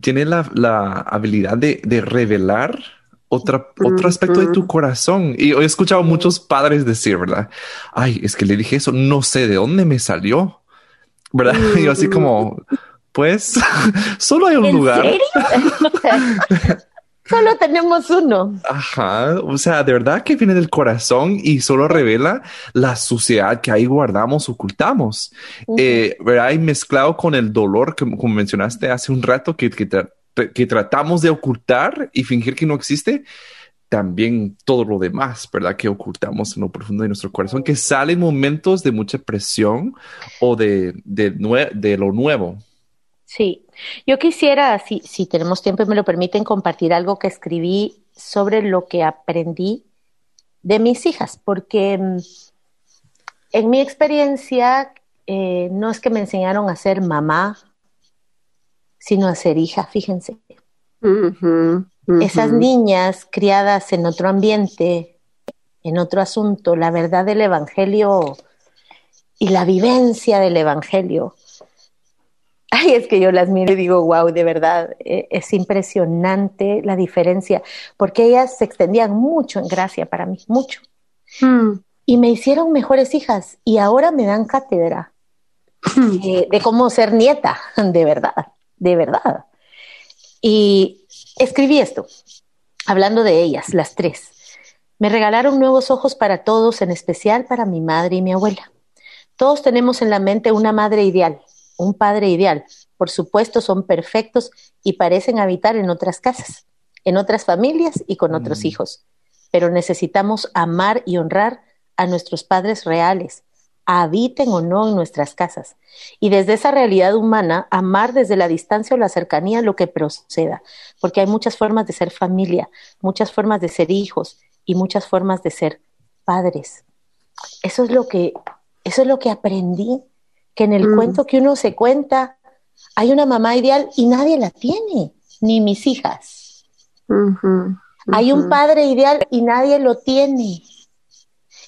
tiene la, la habilidad de, de revelar otra, otro aspecto de tu corazón. Y he escuchado a muchos padres decir, ¿verdad? Ay, es que le dije eso, no sé de dónde me salió, ¿verdad? Y yo así como, pues, solo hay un ¿En lugar. serio? Solo tenemos uno. Ajá, o sea, de verdad que viene del corazón y solo revela la suciedad que ahí guardamos, ocultamos. Eh, ¿verdad? Y mezclado con el dolor, que, como mencionaste hace un rato, que, que, tra- que tratamos de ocultar y fingir que no existe, también todo lo demás, ¿verdad? Que ocultamos en lo profundo de nuestro corazón, que sale en momentos de mucha presión o de, de, nue- de lo nuevo. Sí, yo quisiera, si, si tenemos tiempo y me lo permiten, compartir algo que escribí sobre lo que aprendí de mis hijas, porque mm, en mi experiencia eh, no es que me enseñaron a ser mamá, sino a ser hija, fíjense. Esas niñas criadas en otro ambiente, en otro asunto, la verdad del Evangelio y la vivencia del Evangelio. Ay, es que yo las miro y digo, wow, de verdad, eh, es impresionante la diferencia, porque ellas se extendían mucho en gracia para mí, mucho. Mm, Y me hicieron mejores hijas y ahora me dan cátedra mm. eh, de cómo ser nieta, de verdad, de verdad. Y escribí esto, hablando de ellas, las tres. Me regalaron nuevos ojos para todos, en especial para mi madre y mi abuela. Todos tenemos en la mente una madre ideal, un padre ideal. Por supuesto, son perfectos y parecen habitar en otras casas, en otras familias y con otros Mm. hijos. Pero necesitamos amar y honrar a nuestros padres reales, habiten o no en nuestras casas. Y desde esa realidad humana, amar desde la distancia o la cercanía lo que proceda, porque hay muchas formas de ser familia, muchas formas de ser hijos y muchas formas de ser padres. Eso es lo que, eso es lo que aprendí, que en el Mm. cuento que uno se cuenta hay una mamá ideal y nadie la tiene, ni mis hijas. Hay un padre ideal y nadie lo tiene.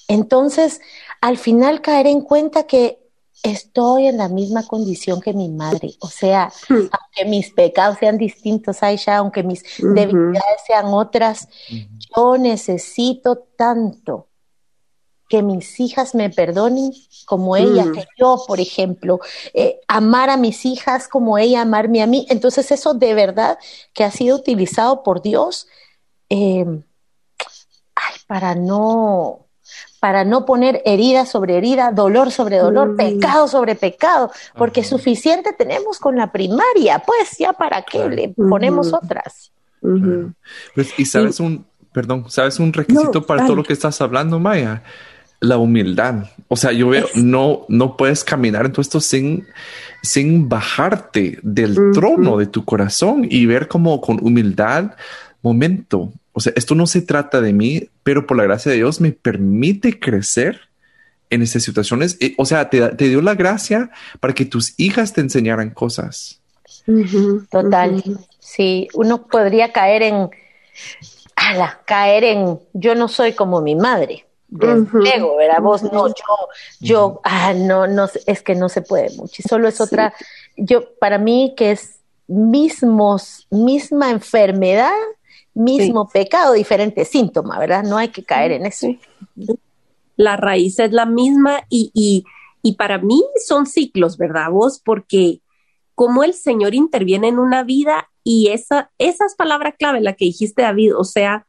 Entonces, al final caer en cuenta que estoy en la misma condición que mi madre. O sea, Mm. aunque mis pecados sean distintos, Aisha, aunque mis debilidades sean otras, yo necesito tanto que mis hijas me perdonen como ella, Mm. que yo, por ejemplo, eh, amar a mis hijas como ella amarme a mí. Entonces eso de verdad que ha sido utilizado por Dios eh, ay, para no para no poner herida sobre herida, dolor sobre dolor, Mm. pecado sobre pecado, porque Ajá. suficiente tenemos con la primaria, pues ya para qué Claro. le ponemos otras. Pues, y sabes un, perdón, sabes un requisito para todo lo que estás hablando, Maya, la humildad. O sea, yo veo, no, no puedes caminar en todo esto sin, sin bajarte del trono de tu corazón y ver como con humildad, momento. O sea, esto no se trata de mí, pero por la gracia de Dios me permite crecer en estas situaciones. O sea, te, te dio la gracia para que tus hijas te enseñaran cosas. Total. Sí, uno podría caer en, ala, caer en, yo no soy como mi madre. Desde ¿verdad? Vos no, yo, yo, ah, no, no, es que no se puede mucho. Y solo es otra, yo, para mí que es mismos, misma enfermedad, mismo pecado, diferente síntoma, ¿verdad? No hay que caer en eso. La raíz es la misma y, y, y para mí son ciclos, ¿verdad? Vos, porque cómo el Señor interviene en una vida y esa, esas palabras clave, la que dijiste, David, o sea,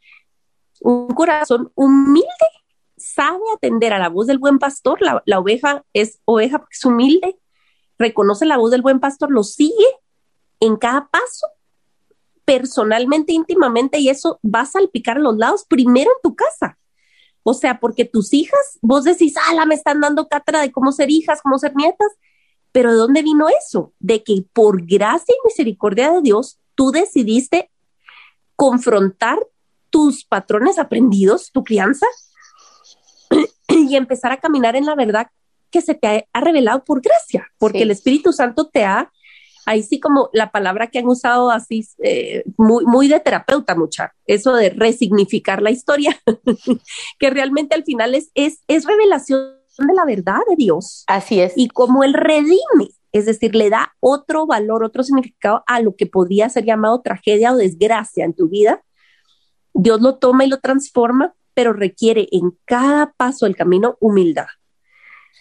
un corazón humilde sabe atender a la voz del buen pastor, la, la oveja es oveja porque es humilde, reconoce la voz del buen pastor, lo sigue en cada paso, personalmente, íntimamente, y eso va a salpicar a los lados, primero en tu casa. O sea, porque tus hijas, vos decís, ah, me están dando cátedra de cómo ser hijas, cómo ser nietas, pero ¿de dónde vino eso? De que por gracia y misericordia de Dios, tú decidiste confrontar tus patrones aprendidos, tu crianza, y empezar a caminar en la verdad que se te ha, revelado por gracia, porque el Espíritu Santo te ha, ahí sí como la palabra que han usado así, eh, muy, muy de terapeuta, mucha, eso de resignificar la historia, que realmente al final es, es, es revelación de la verdad de Dios. Así es. Y como Él redime, es decir, le da otro valor, otro significado a lo que podría ser llamado tragedia o desgracia en tu vida, Dios lo toma y lo transforma, pero requiere en cada paso del camino humildad.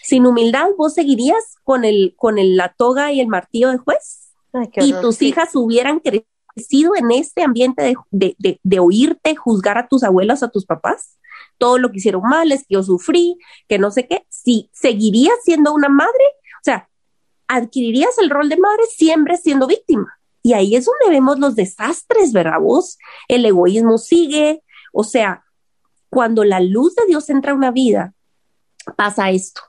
Sin humildad, vos seguirías con, el, con el, la toga y el martillo de juez y tus hijas hubieran crecido en este ambiente de, de, de, oírte juzgar a tus abuelas, a tus papás todo lo que hicieron mal, es que yo sufrí, que no sé qué, si seguirías siendo una madre, o sea, adquirirías el rol de madre siempre siendo víctima. Y ahí es donde vemos los desastres, ¿verdad vos? El egoísmo sigue, o sea, cuando la luz de Dios entra a una vida, pasa esto,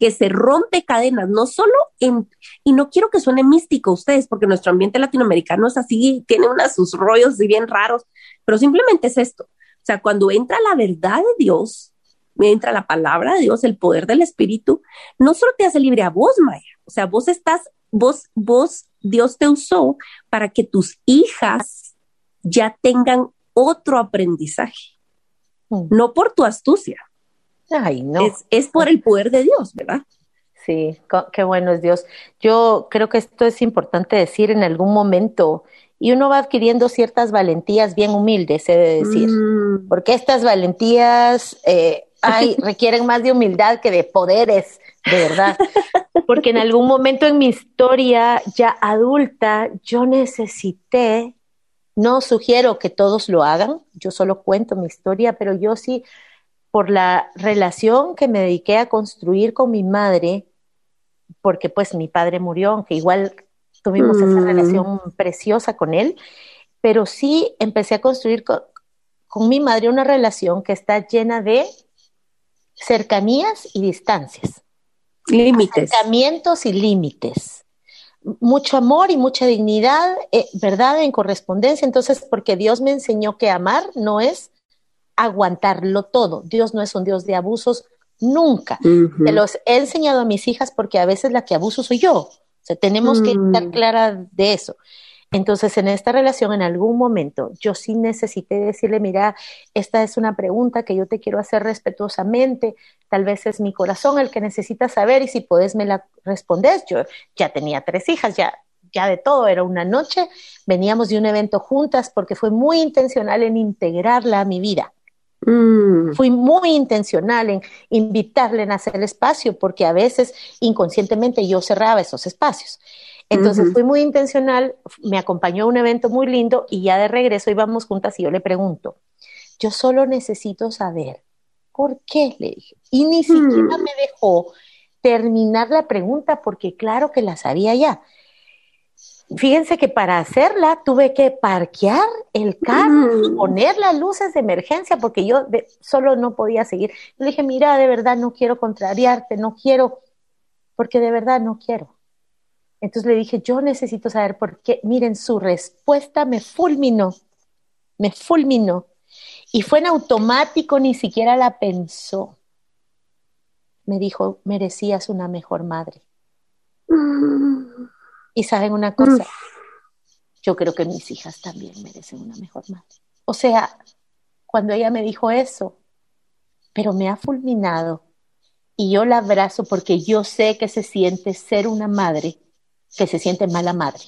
que se rompe cadenas, no solo en, y no quiero que suene místico ustedes, porque nuestro ambiente latinoamericano es así, tiene unos sus rollos bien raros, pero simplemente es esto. O sea, cuando entra la verdad de Dios, entra la palabra de Dios, el poder del Espíritu, no solo te hace libre a vos, Maya. O sea, vos estás, vos, vos, Dios te usó para que tus hijas ya tengan otro aprendizaje. Mm. No por tu astucia. Ay, no. Es, es por el poder de Dios, ¿verdad? Sí, qué bueno es Dios. Yo creo que esto es importante decir en algún momento y uno va adquiriendo ciertas valentías bien humildes, he de decir, mm. porque estas valentías eh, requieren más de humildad que de poderes, de verdad, porque en algún momento en mi historia ya adulta yo necesité, no sugiero que todos lo hagan, yo solo cuento mi historia, pero yo sí, por la relación que me dediqué a construir con mi madre, porque pues mi padre murió, aunque igual tuvimos esa mm. relación preciosa con él, pero sí empecé a construir con, mi madre una relación que está llena de cercanías y distancias. Límites. Acercamientos y límites. Mucho amor y mucha dignidad, eh, ¿verdad? En correspondencia. Entonces, porque Dios me enseñó que amar no es aguantarlo todo. Dios no es un Dios de abusos nunca. Te los he enseñado a mis hijas porque a veces la que abuso soy yo. O sea, tenemos que estar mm. clara de eso. Entonces, en esta relación, en algún momento, yo sí necesité decirle, mira, esta es una pregunta que yo te quiero hacer respetuosamente, tal vez es mi corazón el que necesita saber y si puedes me la respondes. Yo ya tenía tres hijas, ya, ya de todo, era una noche, veníamos de un evento juntas porque fue muy intencional en integrarla a mi vida. Mm. Fui muy intencional en invitarle a hacer espacio porque a veces inconscientemente yo cerraba esos espacios. Entonces fui muy intencional, me acompañó a un evento muy lindo y ya de regreso íbamos juntas y yo le pregunto, yo solo necesito saber por qué, le dije. Y ni siquiera me dejó terminar la pregunta porque claro que la sabía ya. fíjense que para hacerla tuve que parquear el carro, poner las luces de emergencia porque yo solo no podía seguir. Le dije, mira, de verdad no quiero contrariarte, no quiero, porque de verdad no quiero. Entonces le dije, yo necesito saber por qué. Miren, su respuesta me fulminó, me fulminó. Y fue en automático, ni siquiera la pensó. Me dijo, merecías una mejor madre. Y saben una cosa, yo creo que mis hijas también merecen una mejor madre. O sea, cuando ella me dijo eso, pero me ha fulminado y yo la abrazo porque yo sé que se siente ser una madre, que se siente mala madre.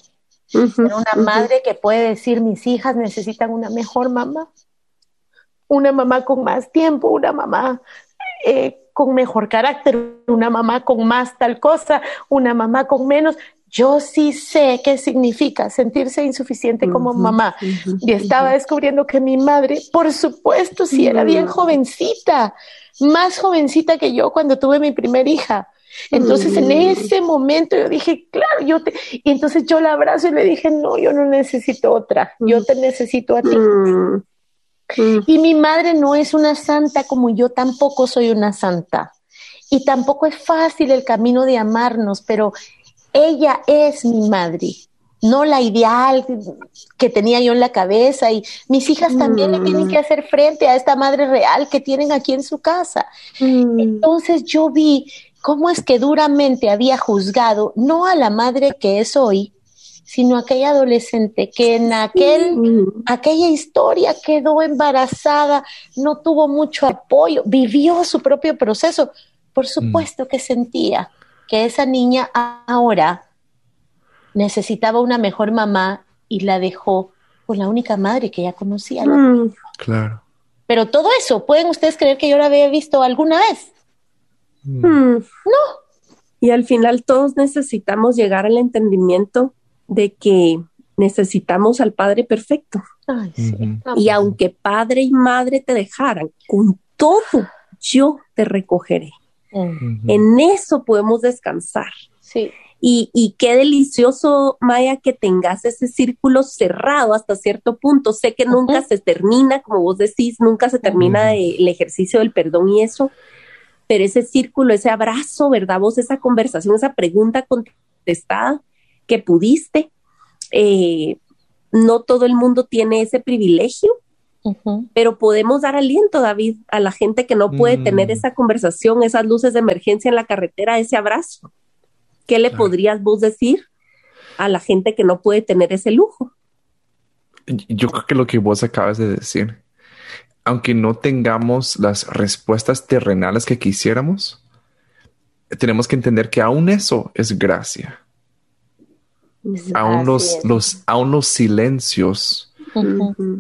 ser una madre que puede decir, mis hijas necesitan una mejor mamá, una mamá con más tiempo, una mamá eh, con mejor carácter, una mamá con más tal cosa, una mamá con menos yo sí sé qué significa sentirse insuficiente como mamá. y estaba descubriendo que mi madre, por supuesto, sí era bien jovencita, más jovencita que yo cuando tuve mi primera hija. Entonces en ese momento yo dije, claro, yo te... Y entonces yo la abrazo y le dije, no, yo no necesito otra, yo te necesito a ti. Y mi madre no es una santa como yo tampoco soy una santa. Y tampoco es fácil el camino de amarnos, pero ella es mi madre, no la ideal que tenía yo en la cabeza y mis hijas también le tienen que hacer frente a esta madre real que tienen aquí en su casa. Mm. Entonces yo vi cómo es que duramente había juzgado no a la madre que es hoy, sino a aquella adolescente que en aquel, aquella historia quedó embarazada, no tuvo mucho apoyo, vivió su propio proceso. Por mm. supuesto que sentía que esa niña ahora necesitaba una mejor mamá y la dejó con la única madre que ella conocía. Mm. Claro. Pero todo eso, ¿pueden ustedes creer que yo lo había visto alguna vez? Mm. Mm. No. Y al final todos necesitamos llegar al entendimiento de que necesitamos al Padre perfecto. Y aunque padre y madre te dejaran, con todo yo te recogeré. En eso podemos descansar. Sí. Y, qué delicioso, Maya, que tengas ese círculo cerrado hasta cierto punto. Sé que nunca se termina, como vos decís, nunca se termina el ejercicio del perdón y eso, pero ese círculo, ese abrazo, ¿verdad? Vos, esa conversación, esa pregunta contestada que pudiste, eh, no todo el mundo tiene ese privilegio pero podemos dar aliento, David, a la gente que no puede tener mm. esa conversación, esas luces de emergencia en la carretera, ese abrazo. ¿Qué le podrías vos decir a la gente que no puede tener ese lujo? Yo creo que lo que vos acabas de decir, aunque no tengamos las respuestas terrenales que quisiéramos, tenemos que entender que aún eso es gracia. Aún los, los, aún los silencios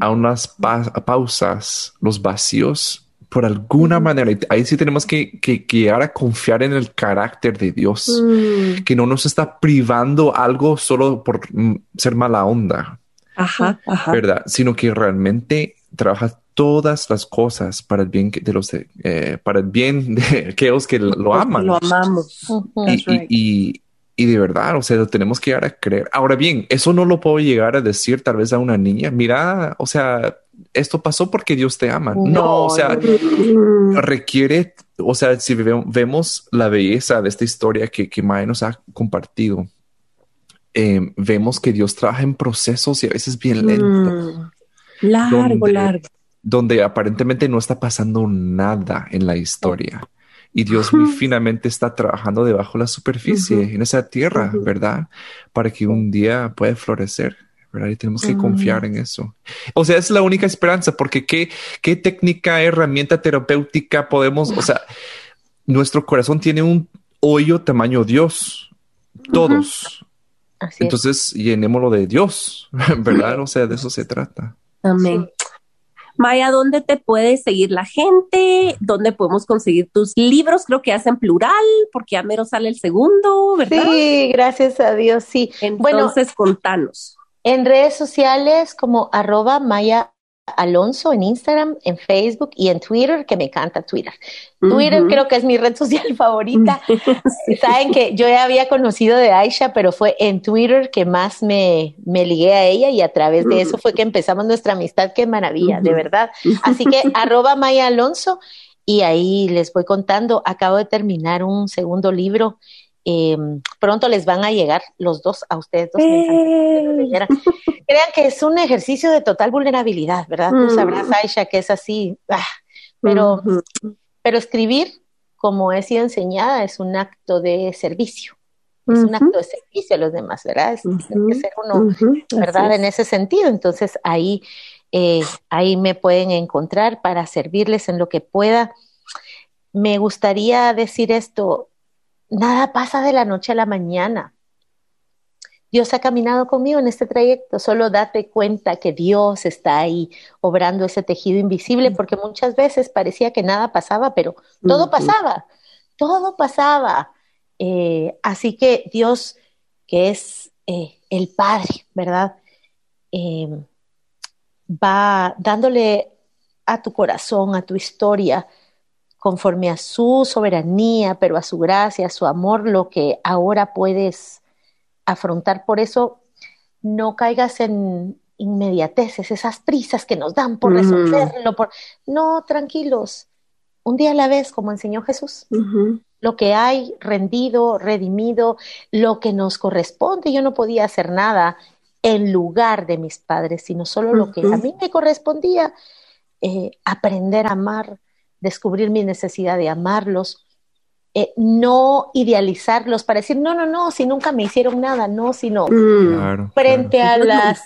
a unas pausas, los vacíos, por alguna manera. Ahí sí tenemos que, llegar a confiar en el carácter de Dios, mm. que no nos está privando algo solo por mm, ser mala onda. Ajá, ¿Verdad? Sino que realmente trabaja todas las cosas para el bien de los eh, para el bien de aquellos que lo aman. Lo amamos. y, y de verdad, o sea, lo tenemos que llegar a creer. Ahora bien, eso no lo puedo llegar a decir tal vez a una niña. Mira, o sea, esto pasó porque Dios te ama. No, o sea, requiere, o sea, si vemos la belleza de esta historia que, que Maya nos ha compartido, eh, vemos que Dios trabaja en procesos y a veces bien lento. Mm. largo, largo. Donde aparentemente no está pasando nada en la historia y Dios muy finamente está trabajando debajo de la superficie, en esa tierra, ¿verdad? Para que un día pueda florecer. ¿verdad? Y tenemos que confiar en eso. O sea, es la única esperanza, porque qué, qué técnica, herramienta terapéutica podemos, o sea, nuestro corazón tiene un hoyo tamaño Dios, todos. Entonces, llenémoslo de Dios, ¿verdad? O sea, de eso se trata. Amén. Maya, ¿dónde te puede seguir la gente? ¿Dónde podemos conseguir tus libros? Creo que hacen plural, porque ya mero sale el segundo, ¿verdad? Sí, gracias a Dios, sí. Entonces, contanos. En redes sociales como arroba Maya Alonso en Instagram, en Facebook y en Twitter, que me encanta Twitter. Twitter creo que es mi red social favorita. Saben que yo ya había conocido de Aisha, pero fue en Twitter que más me, me ligué a ella y a través de eso fue que empezamos nuestra amistad. Qué maravilla, de verdad. Así que arroba Maya Alonso y ahí les voy contando. Acabo de terminar un segundo libro Em, pronto les van a llegar los dos a ustedes dos. Crean que es un ejercicio de total vulnerabilidad, ¿verdad? Tú sabrás, Aisha, que es así. Ah, pero, pero escribir, como he sido enseñada, es un acto de servicio. Es un acto de servicio a los demás, ¿verdad? Es, tiene que ser uno, ¿verdad? En ese sentido. Entonces ahí, eh, ahí me pueden encontrar para servirles en lo que pueda. Me gustaría decir esto, nada pasa de la noche a la mañana. Dios ha caminado conmigo en este trayecto, solo date cuenta que Dios está ahí obrando ese tejido invisible, porque muchas veces parecía que nada pasaba, pero todo pasaba, todo pasaba. Eh, así que Dios, que es eh, el Padre, ¿verdad? Eh, va dándole a tu corazón, a tu historia, conforme a su soberanía, pero a su gracia, a su amor, lo que ahora puedes afrontar. Por eso no caigas en inmediateces, esas prisas que nos dan por resolverlo, por no, tranquilos, un día a la vez, como enseñó Jesús. Lo que hay rendido, redimido, lo que nos corresponde, yo no podía hacer nada en lugar de mis padres, sino solo lo que a mí me correspondía, eh, aprender a amar, descubrir mi necesidad de amarlos, eh, no idealizarlos para decir, no, no, no, si nunca me hicieron nada, no, sino mm. frente a las...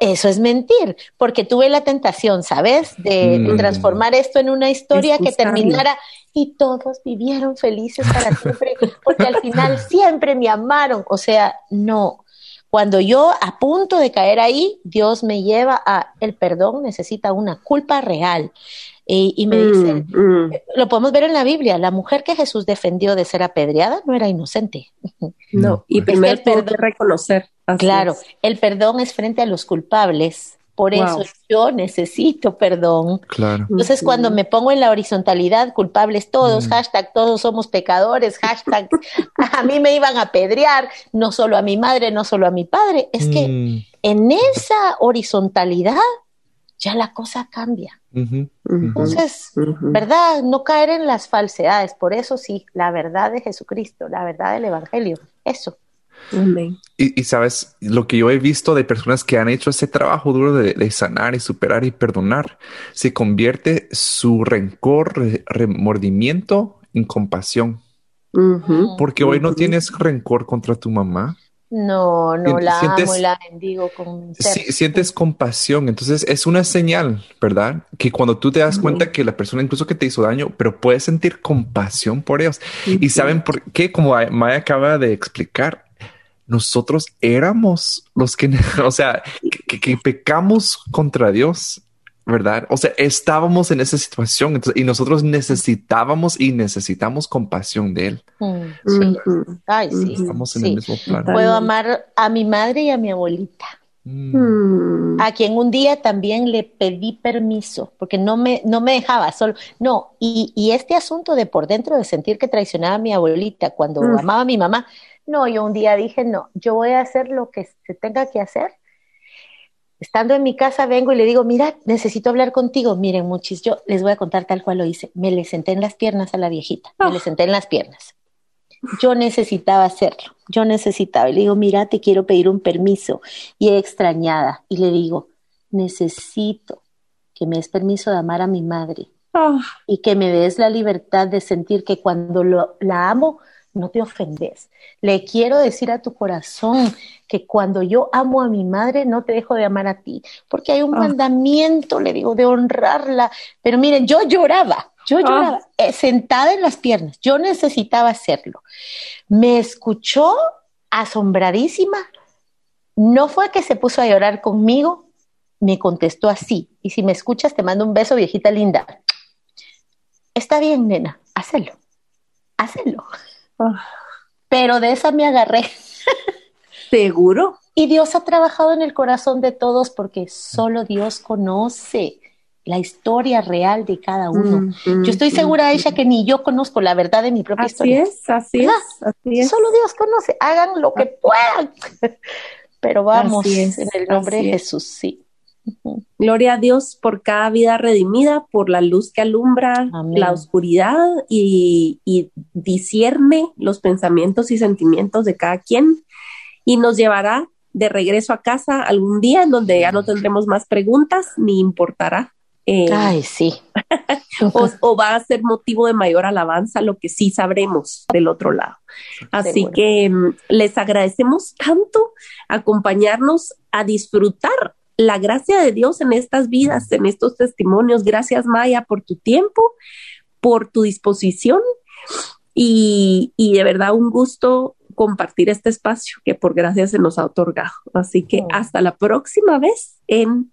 Eso es mentir, porque tuve la tentación, ¿sabes? De, mm. transformar esto en una historia que terminara y todos vivieron felices para siempre, porque al final siempre me amaron. O sea, no. Cuando yo a punto de caer ahí, Dios me lleva a el perdón necesita una culpa real. Y, me mm, mm. lo podemos ver en la Biblia, la mujer que Jesús defendió de ser apedreada no era inocente. No, y primero perdón, reconocer. Claro, el perdón es frente a los culpables. Por eso yo necesito perdón. Claro. Entonces, cuando me pongo en la horizontalidad, culpables todos, mm. hashtag todos somos pecadores, hashtag a mí me iban a apedrear, no solo a mi madre, no solo a mi padre, es que en esa horizontalidad ya la cosa cambia. Entonces, ¿verdad? No caer en las falsedades. Por eso sí, la verdad de Jesucristo, la verdad del Evangelio, eso. Y, sabes, lo que yo he visto de personas que han hecho ese trabajo duro de, sanar y superar y perdonar, se convierte su rencor, remordimiento en compasión. Porque hoy no tienes rencor contra tu mamá, no, no la amo y la bendigo con sientes compasión, entonces es una señal, ¿verdad? Que cuando tú te das cuenta que la persona incluso que te hizo daño, pero puedes sentir compasión por ellos. Y saben por qué, como Maya acaba de explicar, nosotros éramos los que, o sea, que pecamos contra Dios ¿verdad? O sea, estábamos en esa situación y nosotros necesitábamos y necesitamos compasión de él. Mm, sí. Ay, sí. Estamos en el mismo plan. Puedo amar a mi madre y a mi abuelita. Mm. A quien un día también le pedí permiso, porque no me, no me dejaba solo. No, y, y este asunto de por dentro de sentir que traicionaba a mi abuelita cuando mm. amaba a mi mamá, no, yo un día dije, no, yo voy a hacer lo que se tenga que hacer Estando en mi casa vengo y le digo, mira, necesito hablar contigo. Miren, muchis, yo les voy a contar tal cual lo hice. Me le senté en las piernas a la viejita, me le senté en las piernas. Yo necesitaba hacerlo, yo necesitaba. Y le digo, mira, te quiero pedir un permiso. Y extrañada. Y le digo, necesito que me des permiso de amar a mi madre. Ah. Y que me des la libertad de sentir que cuando la amo, no te ofendes. Le quiero decir a tu corazón que cuando yo amo a mi madre, no te dejo de amar a ti, porque hay un ah. mandamiento, le digo, de honrarla. Pero miren, yo lloraba, yo ah. lloraba, eh, sentada en las piernas, yo necesitaba hacerlo. Me escuchó asombradísima. No fue que se puso a llorar conmigo, me contestó así. Y si me escuchas, te mando un beso, viejita linda. Está bien, nena, hazlo, Pero de esa me agarré. Seguro. Y Dios ha trabajado en el corazón de todos porque solo Dios conoce la historia real de cada uno. Mm, yo estoy segura, mm. Aisha, que ni yo conozco la verdad de mi propia Así historia. es, así es, así es. Solo Dios conoce, hagan lo que puedan. Pero vamos, es, en el nombre de es. Jesús, sí. Gloria a Dios por cada vida redimida, por la luz que alumbra Amén. la oscuridad y, y discierne los pensamientos y sentimientos de cada quien y nos llevará de regreso a casa algún día en donde ya no tendremos más preguntas ni importará. eh, Ay, sí. o, o va a ser motivo de mayor alabanza lo que sí sabremos del otro lado. Así Seguro. que mm, les agradecemos tanto acompañarnos a disfrutar la gracia de Dios en estas vidas, en estos testimonios. Gracias Maya por tu tiempo, por tu disposición y, y de verdad un gusto compartir este espacio que por gracia se nos ha otorgado. Así que hasta la próxima vez en